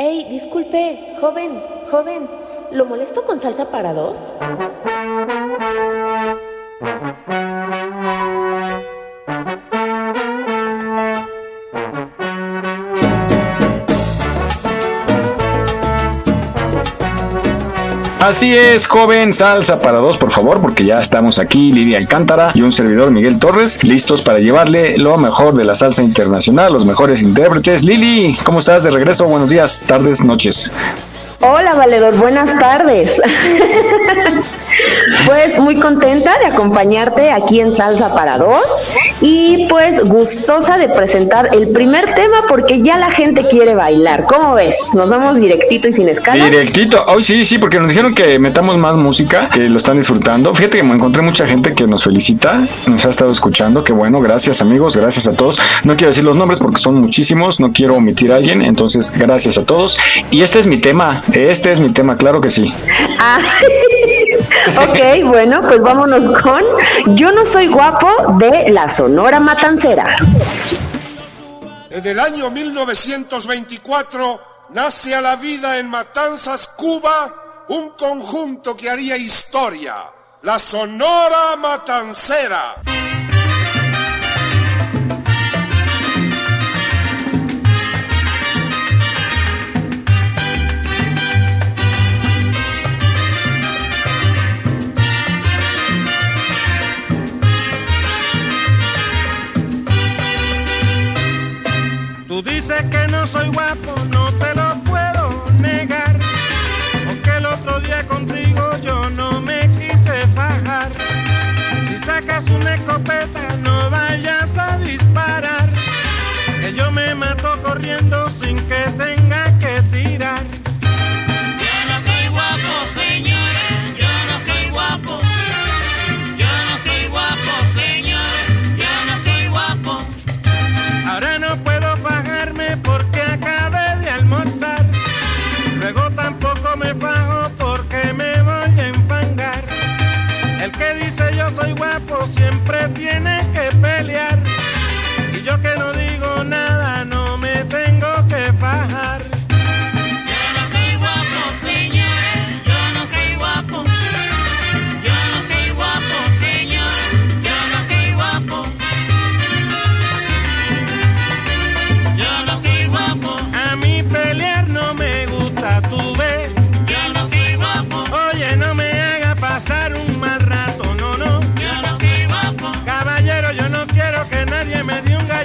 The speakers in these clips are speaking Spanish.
Ey, disculpe, joven, joven, ¿lo molesto con salsa para dos? Así es, joven, salsa para dos, por favor, porque ya estamos aquí, Lidia Alcántara y un servidor Miguel Torres, listos para llevarle lo mejor de la salsa internacional, los mejores intérpretes. Lili, ¿cómo estás de regreso? Buenos días, tardes, noches. Hola, valedor, buenas tardes. Pues muy contenta de acompañarte aquí en Salsa para Dos y pues gustosa de presentar el primer tema porque ya la gente quiere bailar. ¿Cómo ves? Nos vamos directito y sin escala. Directito, hoy sí, sí, porque nos dijeron que metamos más música, que lo están disfrutando. Fíjate que me encontré mucha gente que nos felicita, nos ha estado escuchando, que bueno, gracias amigos, gracias a todos. No quiero decir los nombres porque son muchísimos, no quiero omitir a alguien, entonces gracias a todos. Y este es mi tema, este es mi tema, claro que sí. Ah. ok, bueno, pues vámonos con Yo no soy guapo de la Sonora Matancera. En el año 1924 nace a la vida en Matanzas, Cuba, un conjunto que haría historia, la Sonora Matancera. Tú dices que no soy guapo, no te lo puedo negar. Aunque el otro día contigo yo no me quise fajar. Si sacas una escopeta, no vayas a disparar. Que yo me mato corriendo sin que tenga guapo siempre tiene que pelear.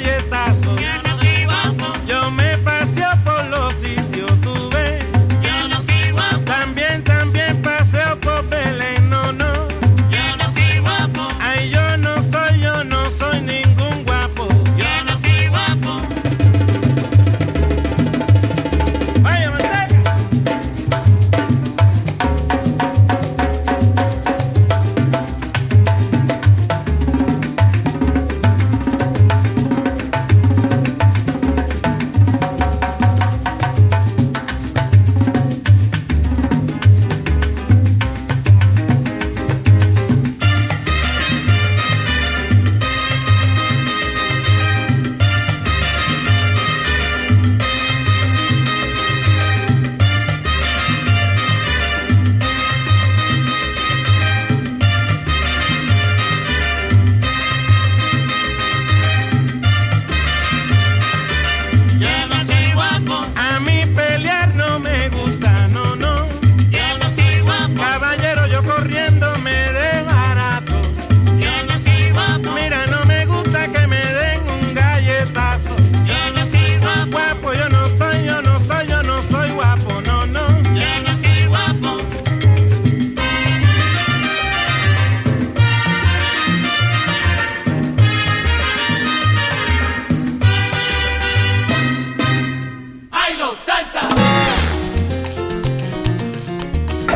Me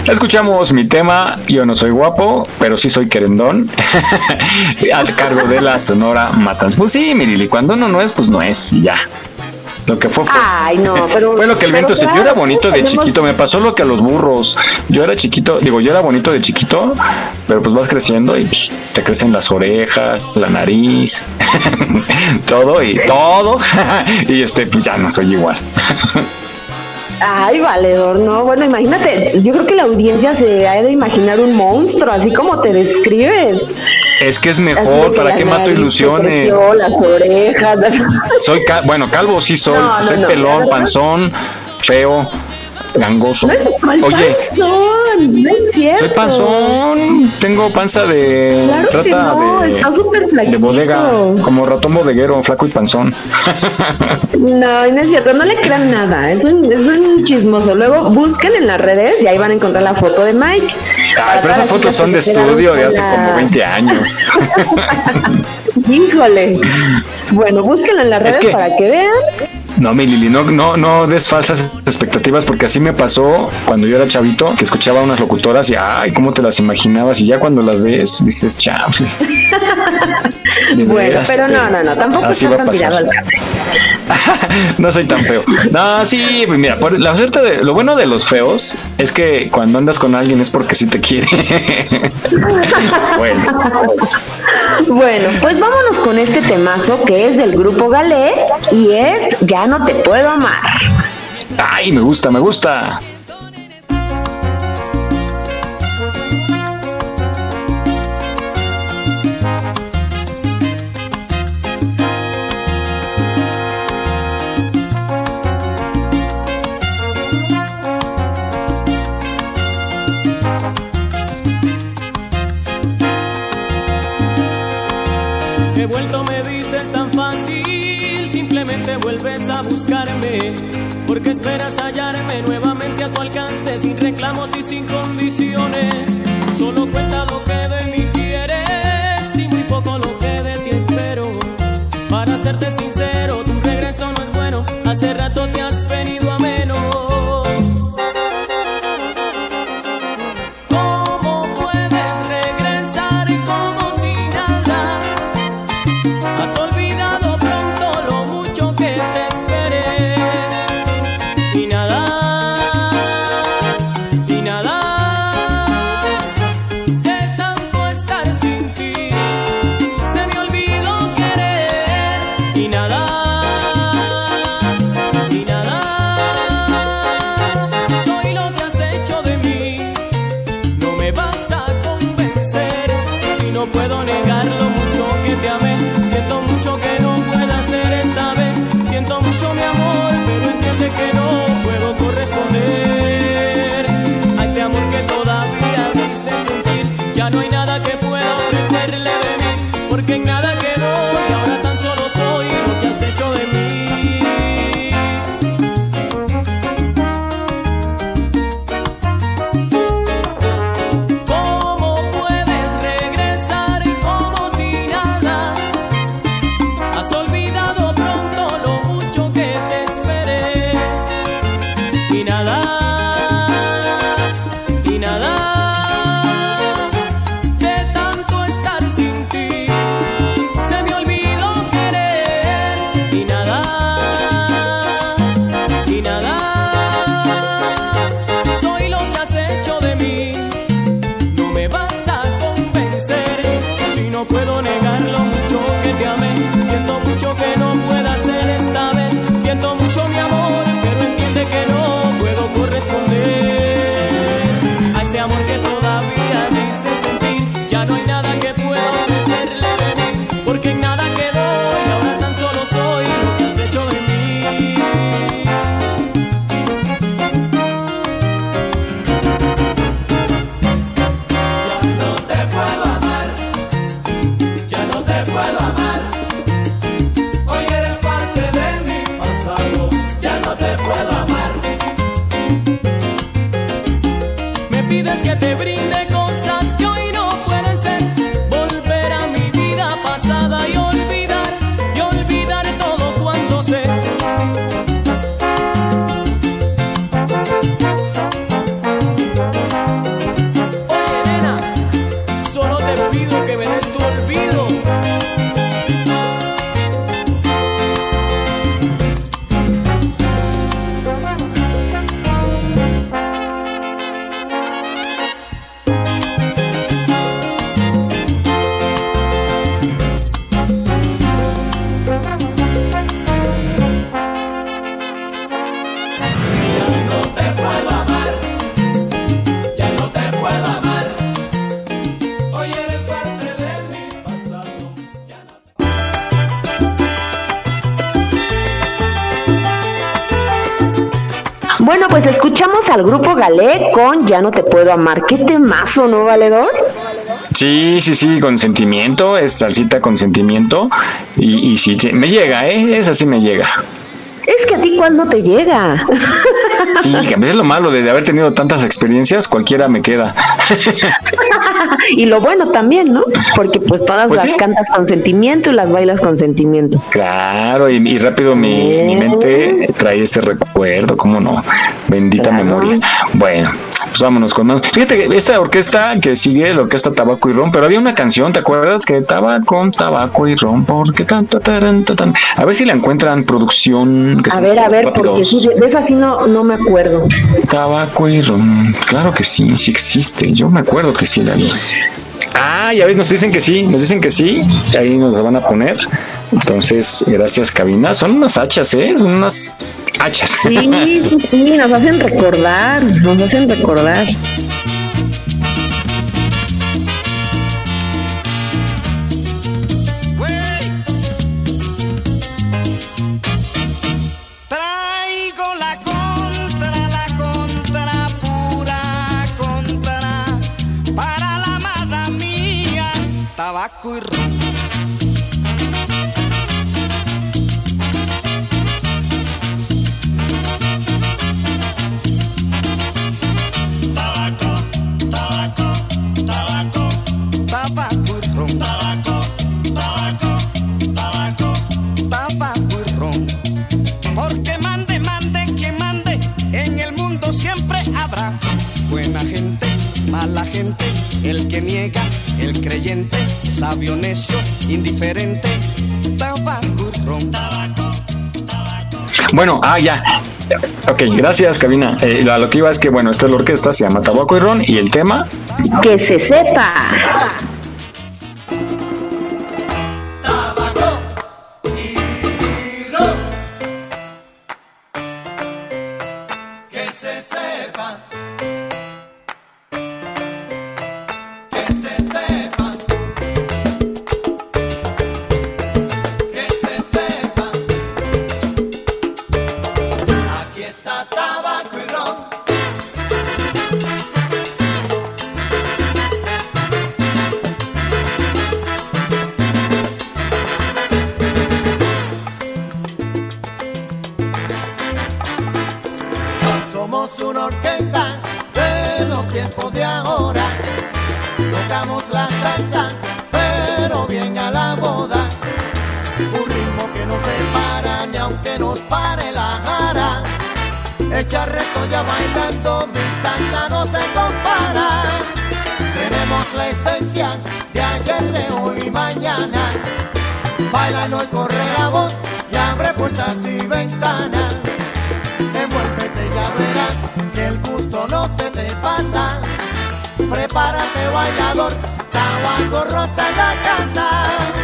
Escuchamos mi tema, yo no soy guapo, pero sí soy querendón, al cargo de la Sonora Matanzas. Pues sí, Mirili, cuando uno no es, pues no es, y ya. Lo que fue fue. Ay, no, pero. Fue lo que el viento se. Yo era bonito de tenemos- chiquito, me pasó lo que a los burros. Yo era chiquito, digo, yo era bonito de chiquito, pero pues vas creciendo y pues, te crecen las orejas, la nariz, todo y todo. y este, pues ya no soy igual. Ay, valedor, no. Bueno, imagínate, yo creo que la audiencia se ha de imaginar un monstruo, así como te describes. Es que es mejor, que ¿para qué mato ilusiones? creció, las orejas. Soy, ca- bueno, calvo sí soy, No, no, soy no, pelón, panzón, feo, gangoso. No es ¿cuál Oye, panzón, no es cierto. soy panzón, tengo panza de Claro que no, de, está súper de bodega, como ratón bodeguero, flaco y panzón. No, no es cierto, no le crean nada, es un, es un chismoso. Luego busquen en las redes y ahí van a encontrar la foto de Mike. Ay, pero esas fotos son de estudio de hace la- como 20 años. Híjole. Bueno, búsquenlo en las Es redes que- para que vean. No, mi Lili, no, no, no des falsas expectativas porque así me pasó cuando yo era chavito, que escuchaba a unas locutoras y ay, cómo te las imaginabas y ya cuando las ves dices. De Bueno, veras, pero no, no, no, tampoco está tan tirado al café. no soy tan feo. No, sí, pues mira, por la suerte de lo bueno de los feos es que cuando andas con alguien es porque sí te quiere. bueno, Bueno, pues vámonos con este temazo que es del grupo Galé y es Ya no te puedo amar. ay, me gusta, me gusta. Vuelto, me dices tan fácil, simplemente vuelves a buscarme. Porque esperas hallarme nuevamente a tu alcance, sin reclamos y sin condiciones. Solo cuenta lo que de mí al grupo Galé con Ya no te puedo amar. Qué temazo, ¿no, valedor? Sí, sí, sí, con sentimiento, es salsita con sentimiento. Y, y sí, sí, me llega, ¿eh? Esa sí me llega. Es que a ti cuál no te llega. Sí, veces lo malo de haber tenido tantas experiencias, cualquiera me queda. y lo bueno también, ¿no? Porque pues todas Pues las sí. cantas con sentimiento y las bailas con sentimiento. Claro, y, y rápido mi, mi mente trae ese recuerdo, ¿cómo no? Bendita Claro. memoria. Bueno, pues vámonos con más. Fíjate que esta orquesta que sigue, la orquesta Tabaco y Ron, pero había una canción, ¿te acuerdas? Que tabaco, tabaco y ron, porque tanto, taran, tatan. A ver si la encuentran producción. que A ver, a ver, rápidos. porque sí, de de esa sí no, no me acuerdo. Tabaco y ron, claro que sí, sí existe. Yo me acuerdo que sí la vi. Ah, ya ves, nos dicen que sí, nos dicen que sí, ahí nos la van a poner. Entonces, gracias, cabina. Son unas hachas, ¿eh? Son unas hachas. Sí, sí, nos hacen recordar, nos hacen recordar. Ah, ya. Ok, gracias, cabina. Eh, lo que iba es que, bueno, esta es la orquesta, se llama Tabaco y Ron, y el tema, Que se sepa. Aunque nos pare la cara. Echa reto ya bailando, mi salsa no se compara. Tenemos la esencia de ayer, de hoy y mañana. Baila y corre la voz y abre puertas y ventanas. Envuélvete ya verás que el gusto no se te pasa. Prepárate bailador, tabaco rota en la casa.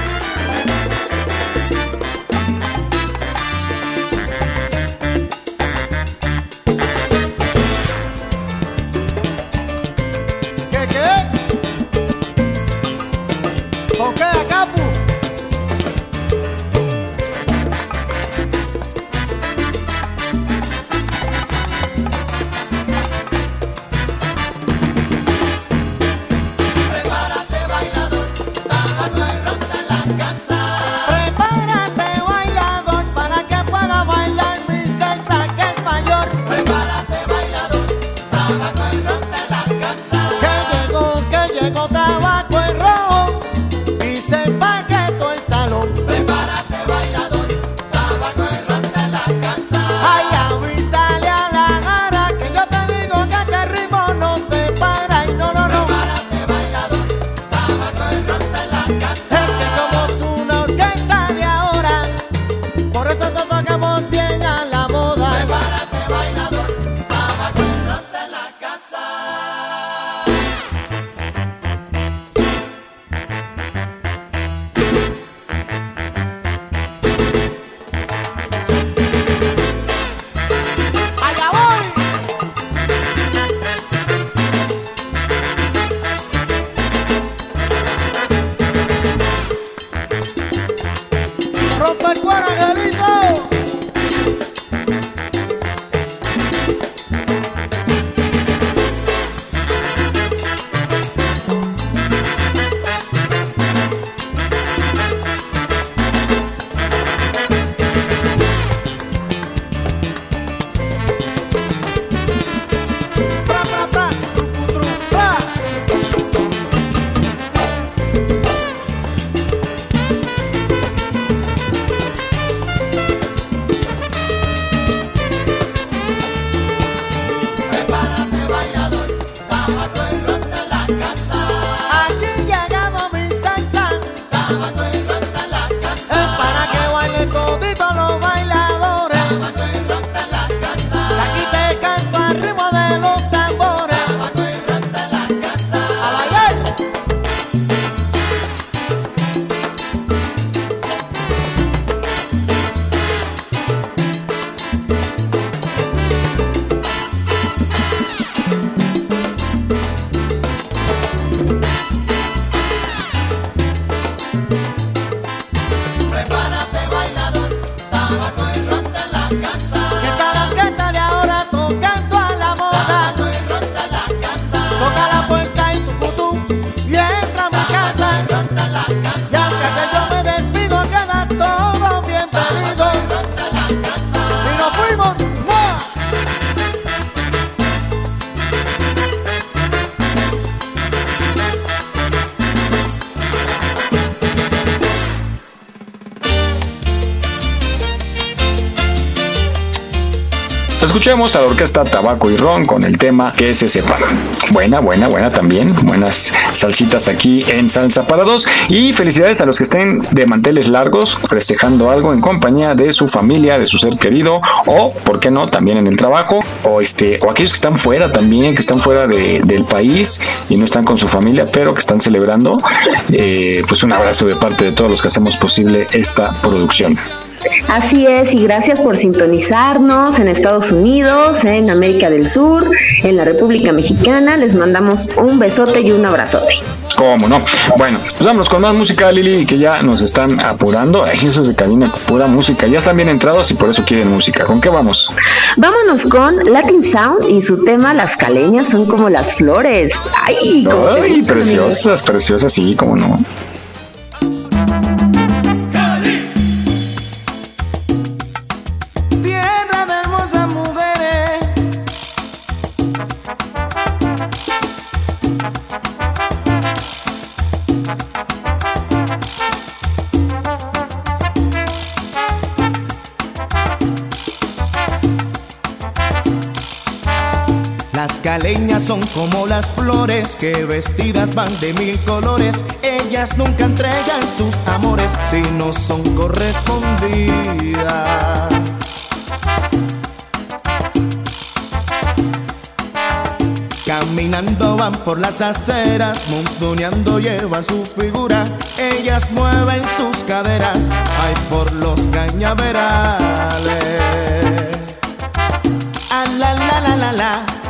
Escuchemos a la orquesta Tabaco y Ron con el tema que se separa. Buena, buena, buena también. Buenas salsitas aquí en Salsa para dos. Y felicidades a los que estén de manteles largos, festejando algo en compañía de su familia, de su ser querido, o, ¿por qué no?, también en el trabajo, o este, o aquellos que están fuera también, que están fuera del país y no están con su familia, pero que están celebrando. Eh, pues un abrazo de parte de todos los que hacemos posible esta producción. Así es, y gracias por sintonizarnos en Estados Unidos, en América del Sur, en la República Mexicana. Les mandamos un besote y un abrazote. ¿Cómo no? Bueno, pues vámonos con más música, Lili, que ya nos están apurando. Ay, esos de cabina, pura música. Ya están bien entrados y por eso quieren música. ¿Con qué vamos? Vámonos con Latin Sound y su tema Las caleñas son como las flores. Ay, Ay preciosas, preciosas, sí, cómo no. Son como las flores que vestidas van de mil colores. Ellas nunca entregan sus amores si no son correspondidas. Caminando van por las aceras, montoneando llevan su figura. Ellas mueven sus caderas, ay por los cañaverales. Ah, la la la la la.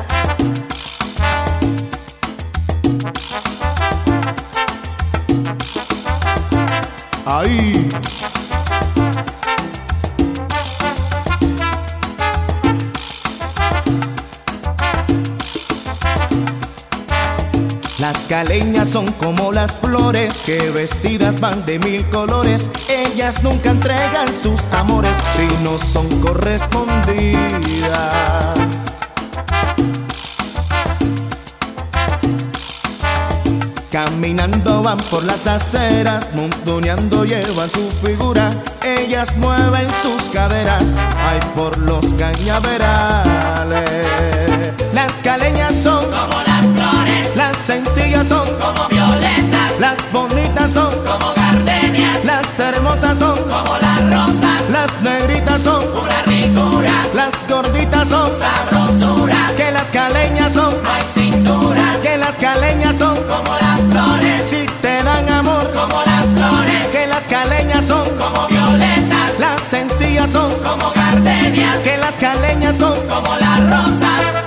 Las caleñas son como las flores que vestidas van de mil colores. Ellas nunca entregan sus amores si no son correspondidas. Caminando van por las aceras, montoneando llevan su figura. Ellas mueven sus caderas, ay por los cañaverales. Las caleñas son como las flores, las sencillas son como violetas, las bonitas son como gardenias, las hermosas son como las rosas, las negritas son pura ricura, las gorditas son sabrosura, las caleñas son como violetas, las sencillas son como gardenias, que las caleñas son como las rosas.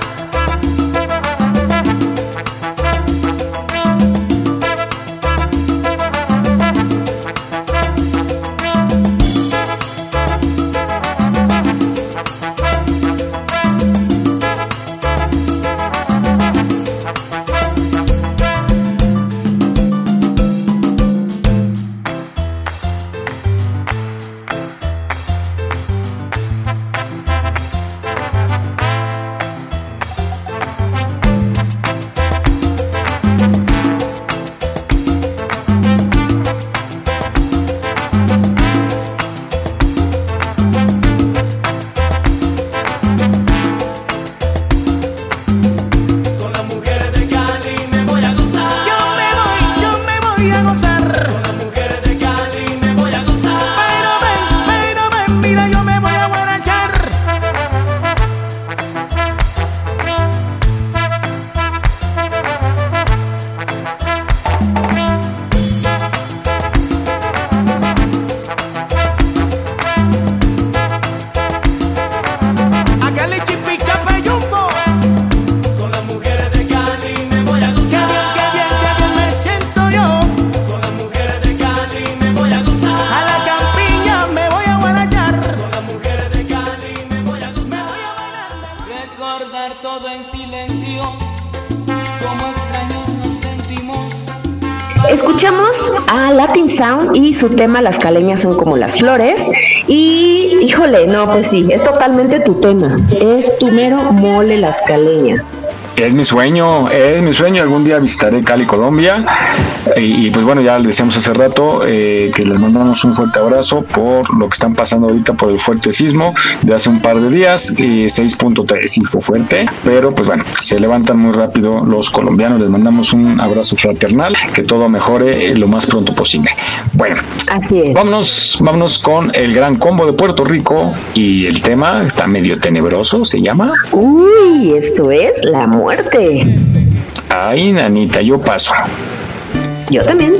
Su tema Las caleñas son como las flores. Y híjole, no, pues sí, es totalmente tu tema. Es tu mero mole las caleñas. Es mi sueño, es mi sueño. Algún día visitaré Cali, Colombia. Y, y, pues bueno, ya les decíamos hace rato eh, que les mandamos un fuerte abrazo por lo que están pasando ahorita por el fuerte sismo de hace un par de días. Y 6.3 sí fue fuerte, pero pues bueno, se levantan muy rápido los colombianos. Les mandamos un abrazo fraternal, que todo mejore lo más pronto posible. Bueno, Así es. vámonos, vámonos con el gran combo de Puerto Rico y el tema está medio tenebroso, se llama. Uy, esto es la muerte. Ay, nanita, yo paso. Yo también.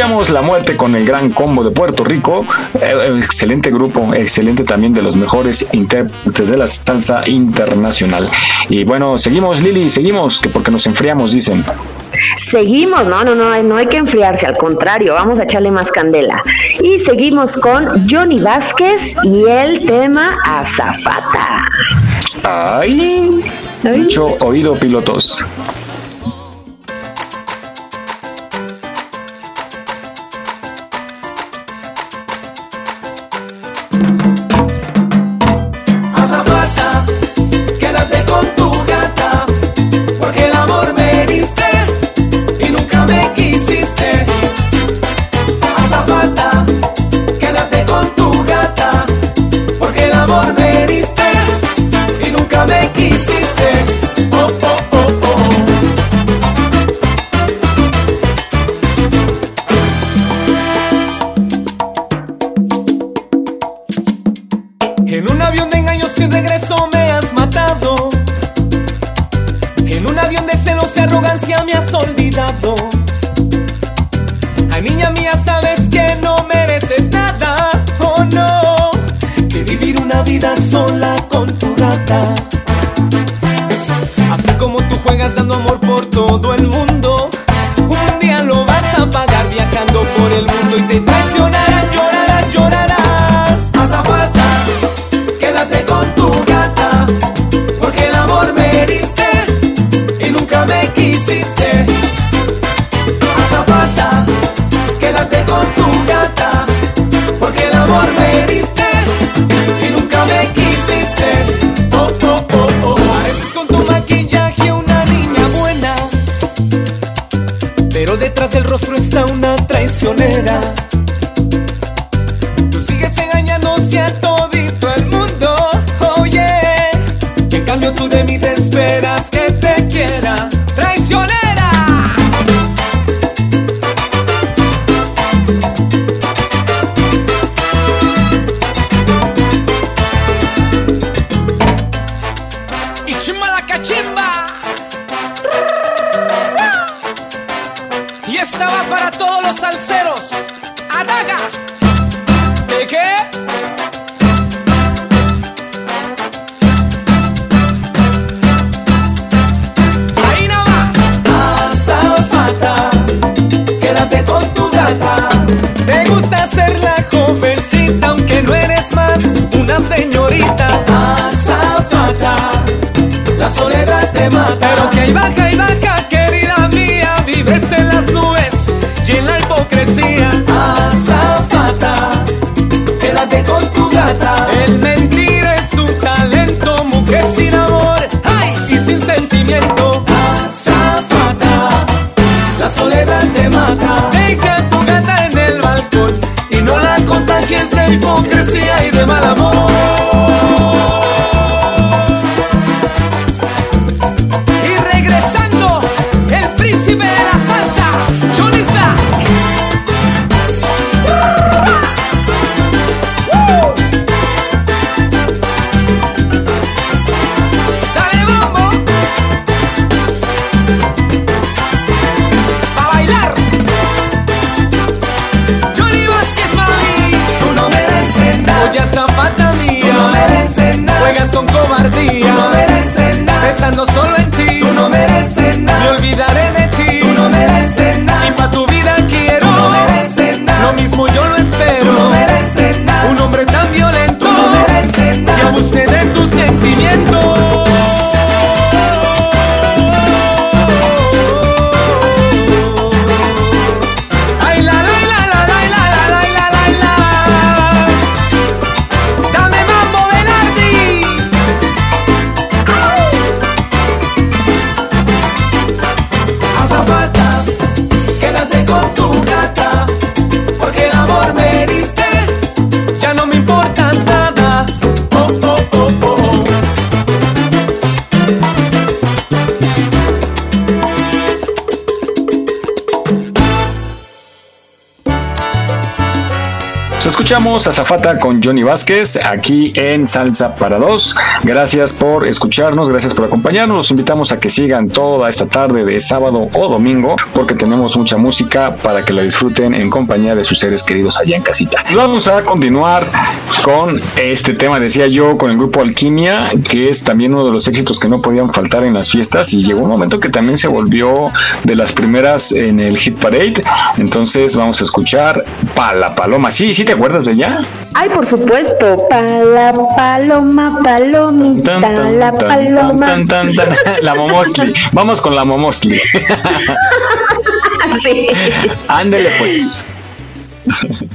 escuchamos La Muerte con el Gran Combo de Puerto Rico, eh, eh, excelente grupo, excelente también de los mejores intérpretes de la salsa internacional. Y bueno, seguimos Lili, seguimos, que porque nos enfriamos, dicen. Seguimos, no, no, no, no hay que enfriarse, al contrario, vamos a echarle más candela. Y seguimos con Johnny Vázquez y el tema Azafata. Ay, Ay. dicho oído pilotos. como tú juegas dando amor por todo el mundo. Un día lo vas a pagar viajando por el mundo y te será? Escuchamos a Zafata con Johnny Vázquez aquí en Salsa para Dos. Gracias por escucharnos, gracias por acompañarnos. Los invitamos a que sigan toda esta tarde de sábado o domingo porque tenemos mucha música para que la disfruten en compañía de sus seres queridos allá en casita. Vamos a continuar con este tema, decía yo, con el grupo Alquimia, que es también uno de los éxitos que no podían faltar en las fiestas y llegó un momento que también se volvió de las primeras en el Hit Parade. Entonces vamos a escuchar Pa la Paloma. Sí, sí te acuerdas de ella? Ay, por supuesto. Pa la paloma, palomita, Tan, tan, la paloma. tan. La Momosli. Vamos con la Momosli. Sí. Ándele pues.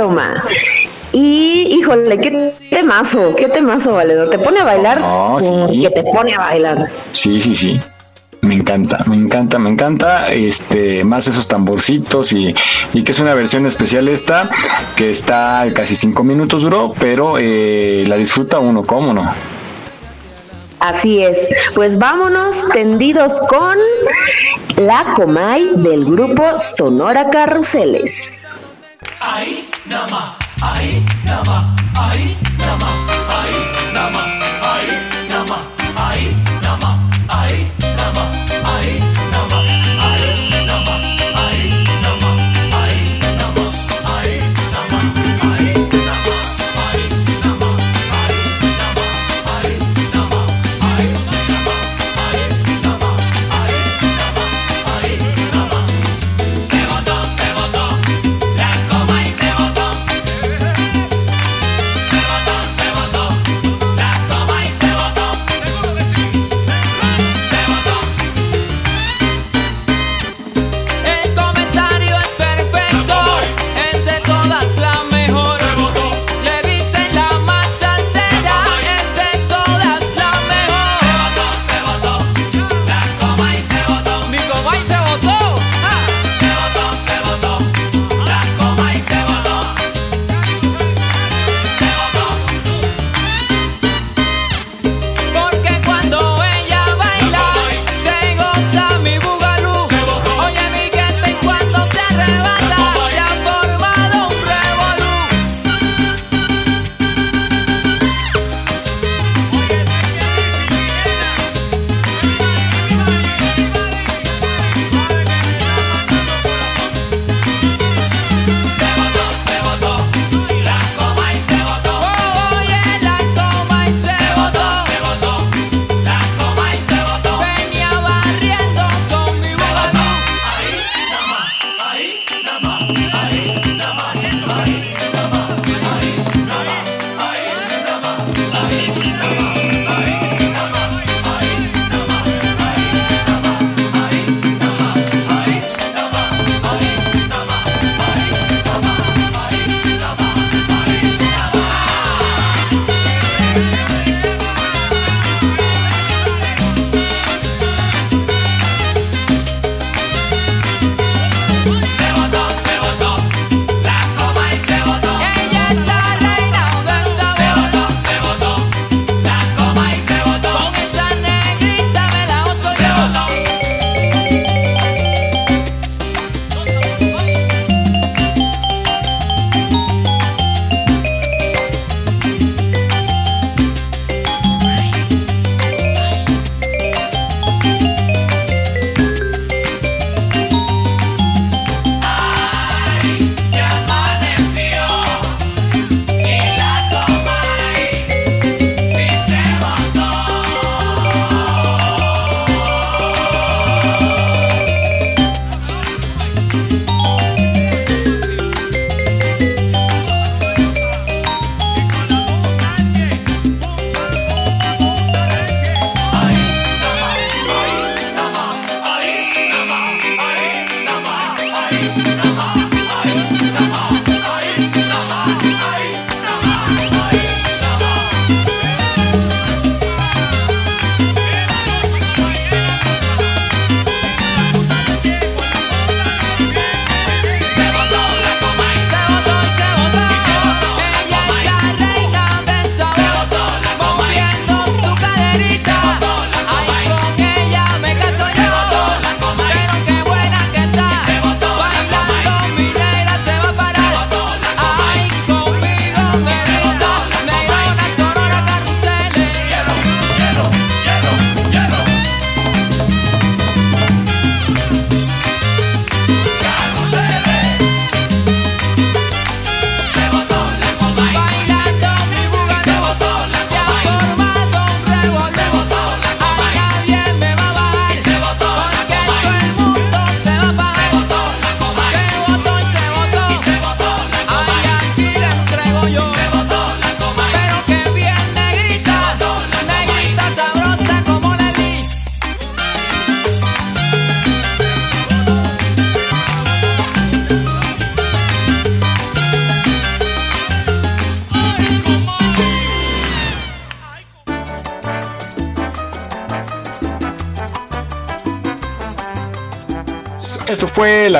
Paloma. Y híjole, qué temazo, qué temazo, valedor. Te pone a bailar No, sí. porque te pone a bailar. Sí, sí, sí. Me encanta, me encanta, me encanta. Este, más esos tamborcitos y, y que es una versión especial esta, que está casi cinco minutos duró, pero eh, la disfruta uno, ¿cómo no? Así es. Pues vámonos tendidos con la Comay del grupo Sonora Carruseles. 愛生愛生愛生愛生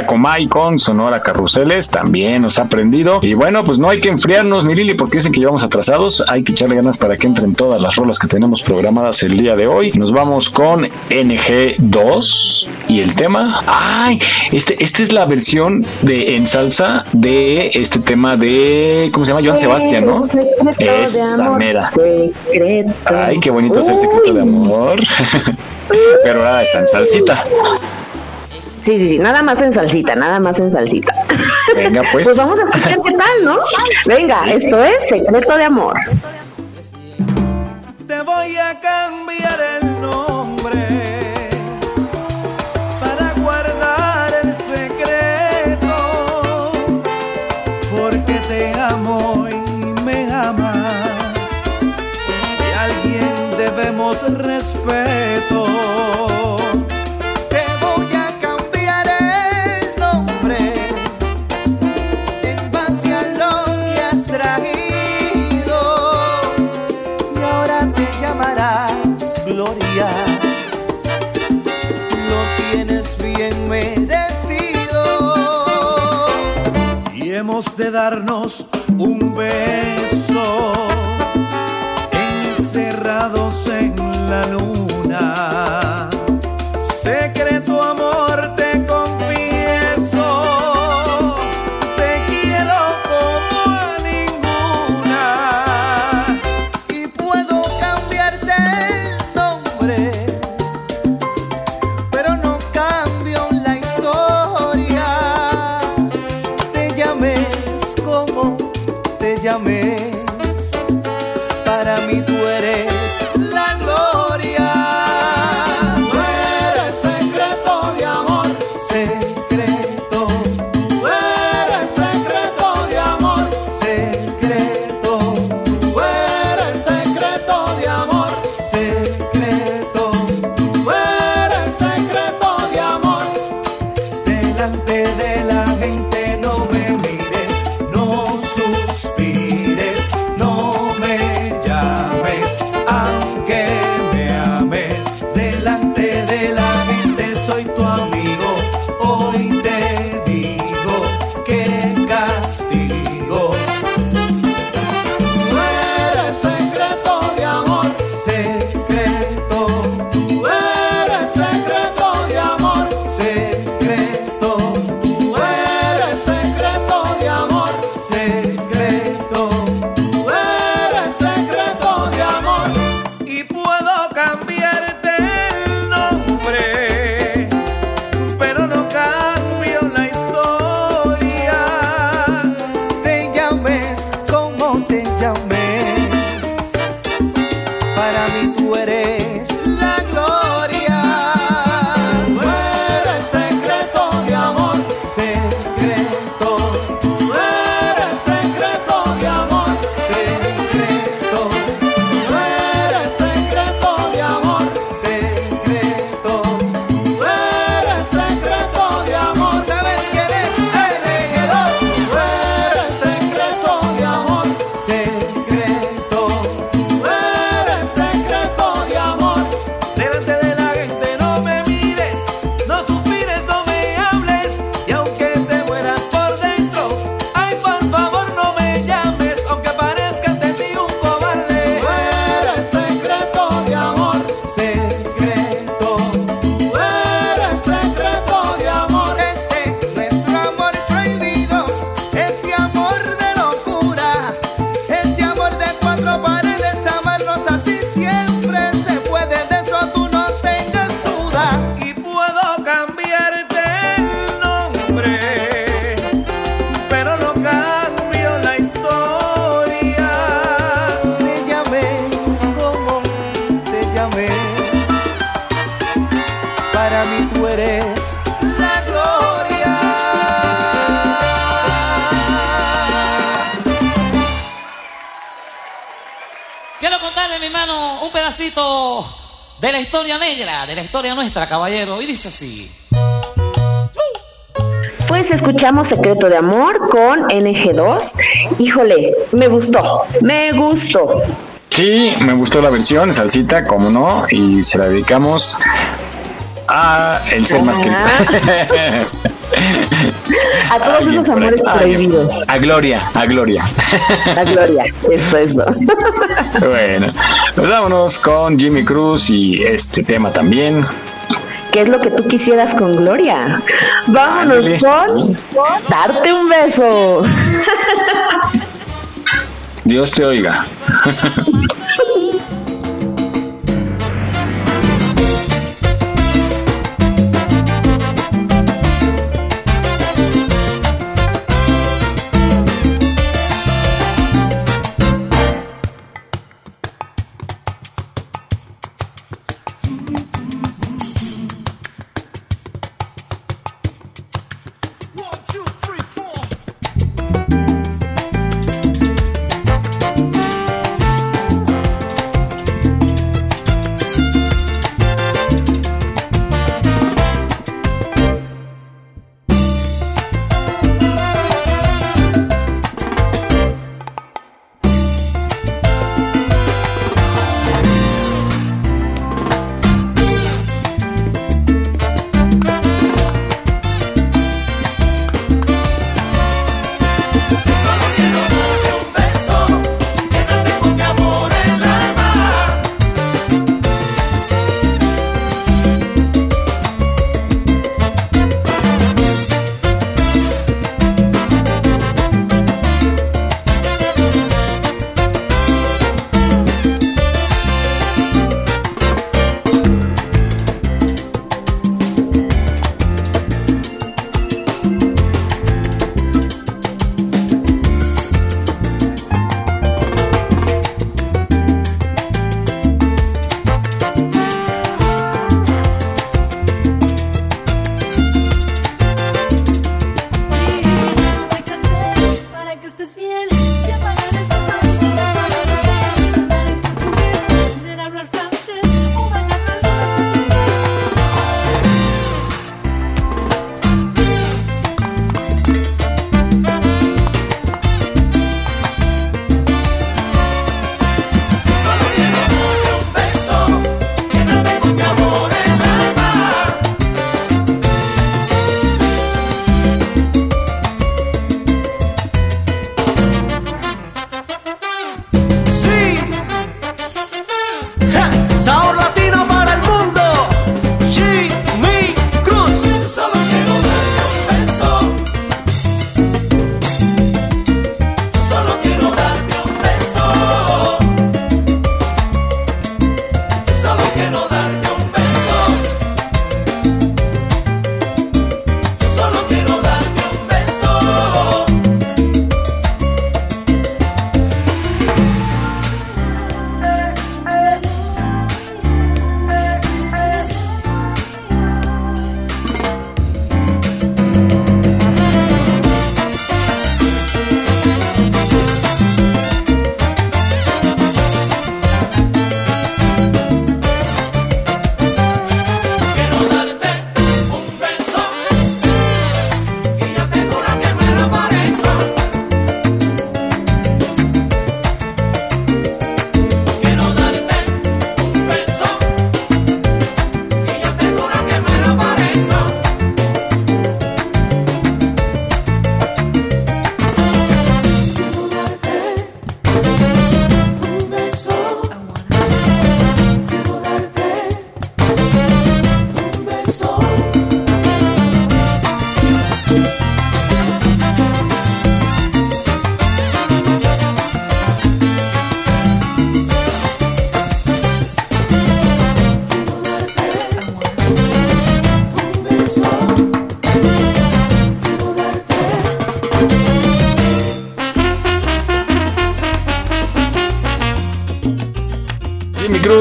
Comay con Sonora Carruseles, también nos ha aprendido. Y bueno, pues no hay que enfriarnos, mi Lili, porque dicen que llevamos atrasados. Hay que echarle ganas para que entren todas las rolas que tenemos programadas el día de hoy. Nos vamos con NG2 y el tema. Ay, este, esta es la versión de en salsa de este tema de. ¿Cómo se llama? Joan Sebastián, ¿no? Esa mera. Ay, qué bonito hacer secreto de amor. Pero ahora está en salsita. Sí, sí, sí, nada más en salsita, nada más en salsita. Venga, pues. Pues vamos a escuchar qué tal, ¿no? Venga, esto es Secreto de Amor. Te voy a cambiar el nombre para De darnos un beso. Encerrados en la luna. Quiero contarle, mi hermano, un pedacito de la historia negra, de la historia nuestra, caballero. Y dice así. Pues escuchamos Secreto de Amor con NG2. Híjole, me gustó, me gustó. Sí, me gustó la versión, salsita, como no, y se la dedicamos a el ser más querido. A todos esos amores prohibidos. A Gloria, a Gloria. La gloria. Eso, eso. Bueno, pues vámonos con Jimmy Cruz y este tema también. ¿Qué es lo que tú quisieras con Gloria? Vámonos Ándale. con darte un beso. Dios te oiga.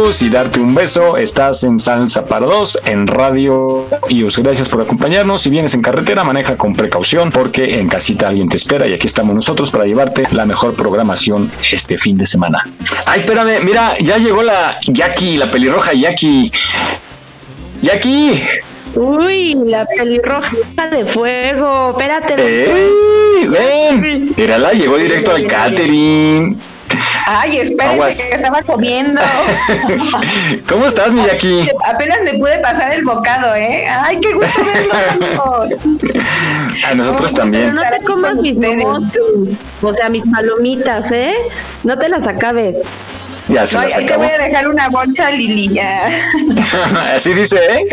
Y darte un beso. Estás en Salsa para dos en Radio IUS. Gracias por acompañarnos. Si vienes en carretera, maneja con precaución porque en casita alguien te espera y aquí estamos nosotros para llevarte la mejor programación este fin de semana. Ay, espérame, mira, ya llegó la Jackie, la pelirroja Jackie. Jackie. Uy, la pelirroja de fuego. Espérate. ¡Ey! ¡Ven! Mírala, llegó directo al catering. Ay, espérate Aguas. que estaba comiendo. ¿Cómo estás, mi Jackie? Apenas me pude pasar el bocado, ¿eh? Ay, qué gusto verlos. A nosotros también. No te comas mis momos, o sea, mis palomitas, ¿eh? No te las acabes. Ya se No, ahí te voy a dejar una bolsa, Lili. ya. Así dice, ¿eh?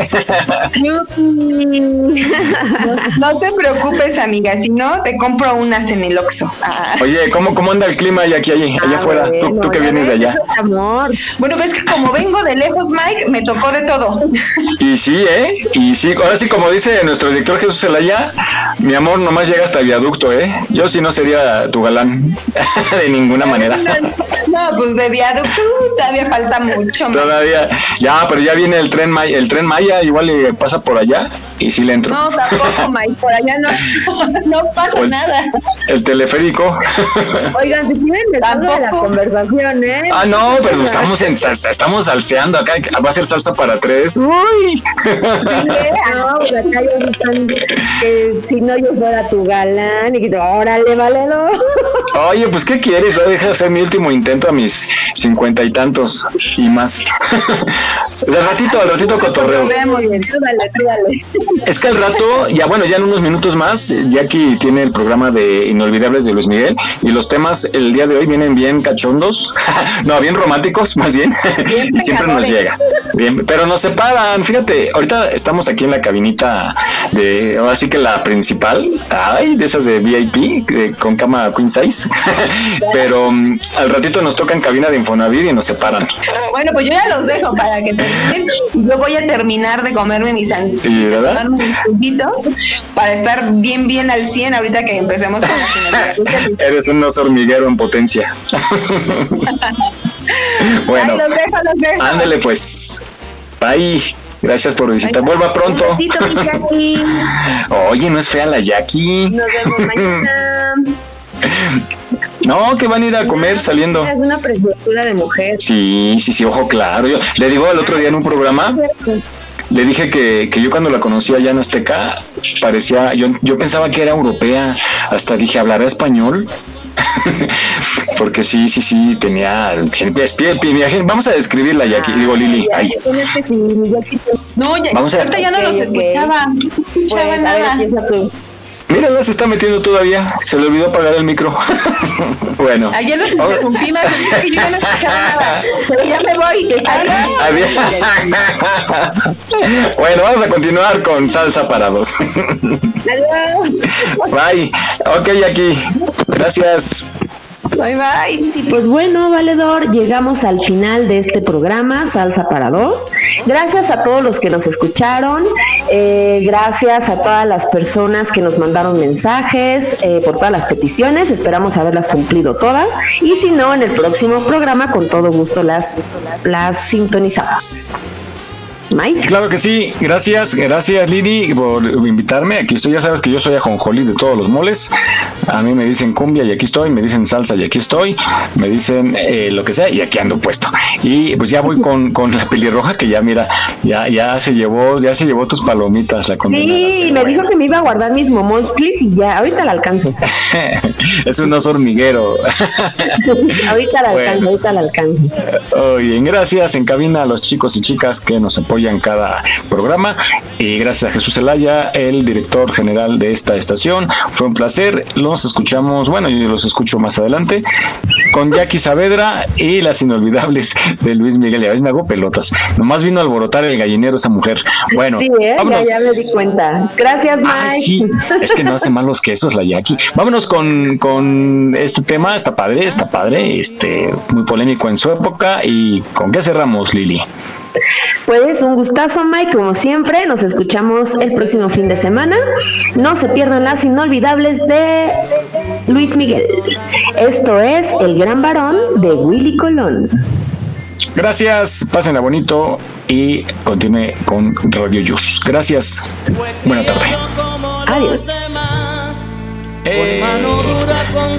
No te preocupes, amiga. Si no, te compro unas en el Oxxo. Ah. Oye, ¿cómo, ¿cómo anda el clima allá aquí, allá, allá afuera? Tú, tú que vienes de allá. Amor. Bueno, ves que como vengo de lejos, Mike, me tocó de todo. Y sí, ¿eh? Y sí, ahora sí, como dice nuestro director Jesús Zelaya, mi amor nomás llega hasta el viaducto, ¿eh? Yo sí no sería tu galán, de ninguna manera. No, pues de viaducto todavía falta mucho. Todavía, ya, pero ya viene el tren Maya, el tren Maya igual le pasa por allá y sí le entro. No, tampoco, Mike. Por allá no, no pasa nada. El teleférico. Oigan, si quieren me salgo de la conversación, ¿eh? Ah, no, pero estamos en salsa, estamos salseando acá, va a ser salsa para tres. Uy. No, pues acá ya están que si no yo fuera tu galán y que órale, valero. Oye, pues ¿qué quieres? Deja de hacer mi último intento a mis cincuenta y tantos y más. al ratito, al ratito cotorreo. Es que al rato, ya bueno, ya en unos minutos más, Jackie tiene el programa de Inolvidables de Luis Miguel y los temas el día de hoy vienen bien cachondos, no, bien románticos más bien, y siempre nos llega. Bien, pero nos separan, fíjate, ahorita estamos aquí en la cabinita de, ahora sí que la principal, ay, de esas de VIP, de- con cama queen size, pero mm, al ratito nos tocan cabina de Infonavit y nos separan. Bueno, pues yo ya los dejo para que terminen. Yo voy a terminar de comerme un juguito para estar bien, bien al 100 ahorita que empecemos con la. Eres un oso hormiguero en potencia. bueno. Ay, los dejo, los dejo. Ándale pues. Bye. Gracias por visitar. Vuelva pronto. Un besito, mi Jackie. Oye, no es fea la Jackie. Nos vemos mañana. No, que van a ir a comer saliendo. Es una preciosura de mujer. Sí, sí, sí, ojo claro. Yo le digo el otro día en un programa, le dije que, que yo cuando la conocí allá en Azteca parecía, yo, yo pensaba que era europea, hasta dije, ¿hablará español? Porque sí, sí, sí, tenía Vamos a describirla, Jackie. Digo, Lili. Ay. No, ya, Vamos a- ahorita ya no los escuchaba. No escuchaba Pues, a ver, tú. mírala, se está metiendo todavía. Se le olvidó apagar el micro. bueno. Ayer los Oh. interrumpí más, que yo ya no escuchaba nada. Pero ya me voy. Adiós. Adiós. bueno, vamos a continuar con salsa para dos. Adiós. Bye. Ok, Jackie. Gracias. Bye, bye. Sí, pues bueno, valedor, llegamos al final de este programa, Salsa para Dos. Gracias a todos los que nos escucharon, eh, gracias a todas las personas que nos mandaron mensajes, eh, por todas las peticiones, esperamos haberlas cumplido todas. Y si no, en el próximo programa, con todo gusto las, las sintonizamos. Mike. Claro que sí, gracias, gracias Lili por invitarme. Aquí estoy, ya sabes que yo soy ajonjolí de todos los moles. A mí me dicen cumbia y aquí estoy, me dicen salsa y aquí estoy, me dicen eh, lo que sea y aquí ando puesto. Y pues ya voy con, con la pelirroja que ya mira, ya, ya se llevó, ya se llevó tus palomitas la. Sí, me dijo que me iba a guardar mis momosclis y ya, ahorita la alcanzo. es un oso hormiguero. ahorita la Bueno. alcanzo, ahorita la alcanzo. Oye, gracias en cabina a los chicos y chicas que nos apoyan cada programa y gracias a Jesús Zelaya, el director general de esta estación. Fue un placer. Los escuchamos, bueno, yo los escucho más adelante con Jackie Saavedra y las inolvidables de Luis Miguel. Ya ves, me hago pelotas. Nomás vino a alborotar el gallinero esa mujer. Bueno, sí, ¿eh? ya, ya me di cuenta. Gracias, Mike. Ay, sí, es que no hace mal los quesos la Jackie. Vámonos con, con este tema, está padre, está padre, este, muy polémico en su época. ¿Y con qué cerramos, Lili? Pues un gustazo, Mike, como siempre. Nos escuchamos el próximo fin de semana. No se pierdan las inolvidables de Luis Miguel. Esto es El Gran Varón de Willy Colón. Gracias, pásenla bonito y continúe con Radio Yus. Gracias. Buena tarde. Adiós. Con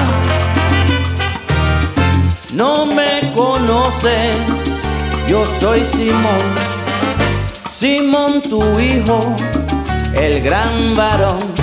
No me conoces, yo soy Simón, Simón tu hijo, el gran varón.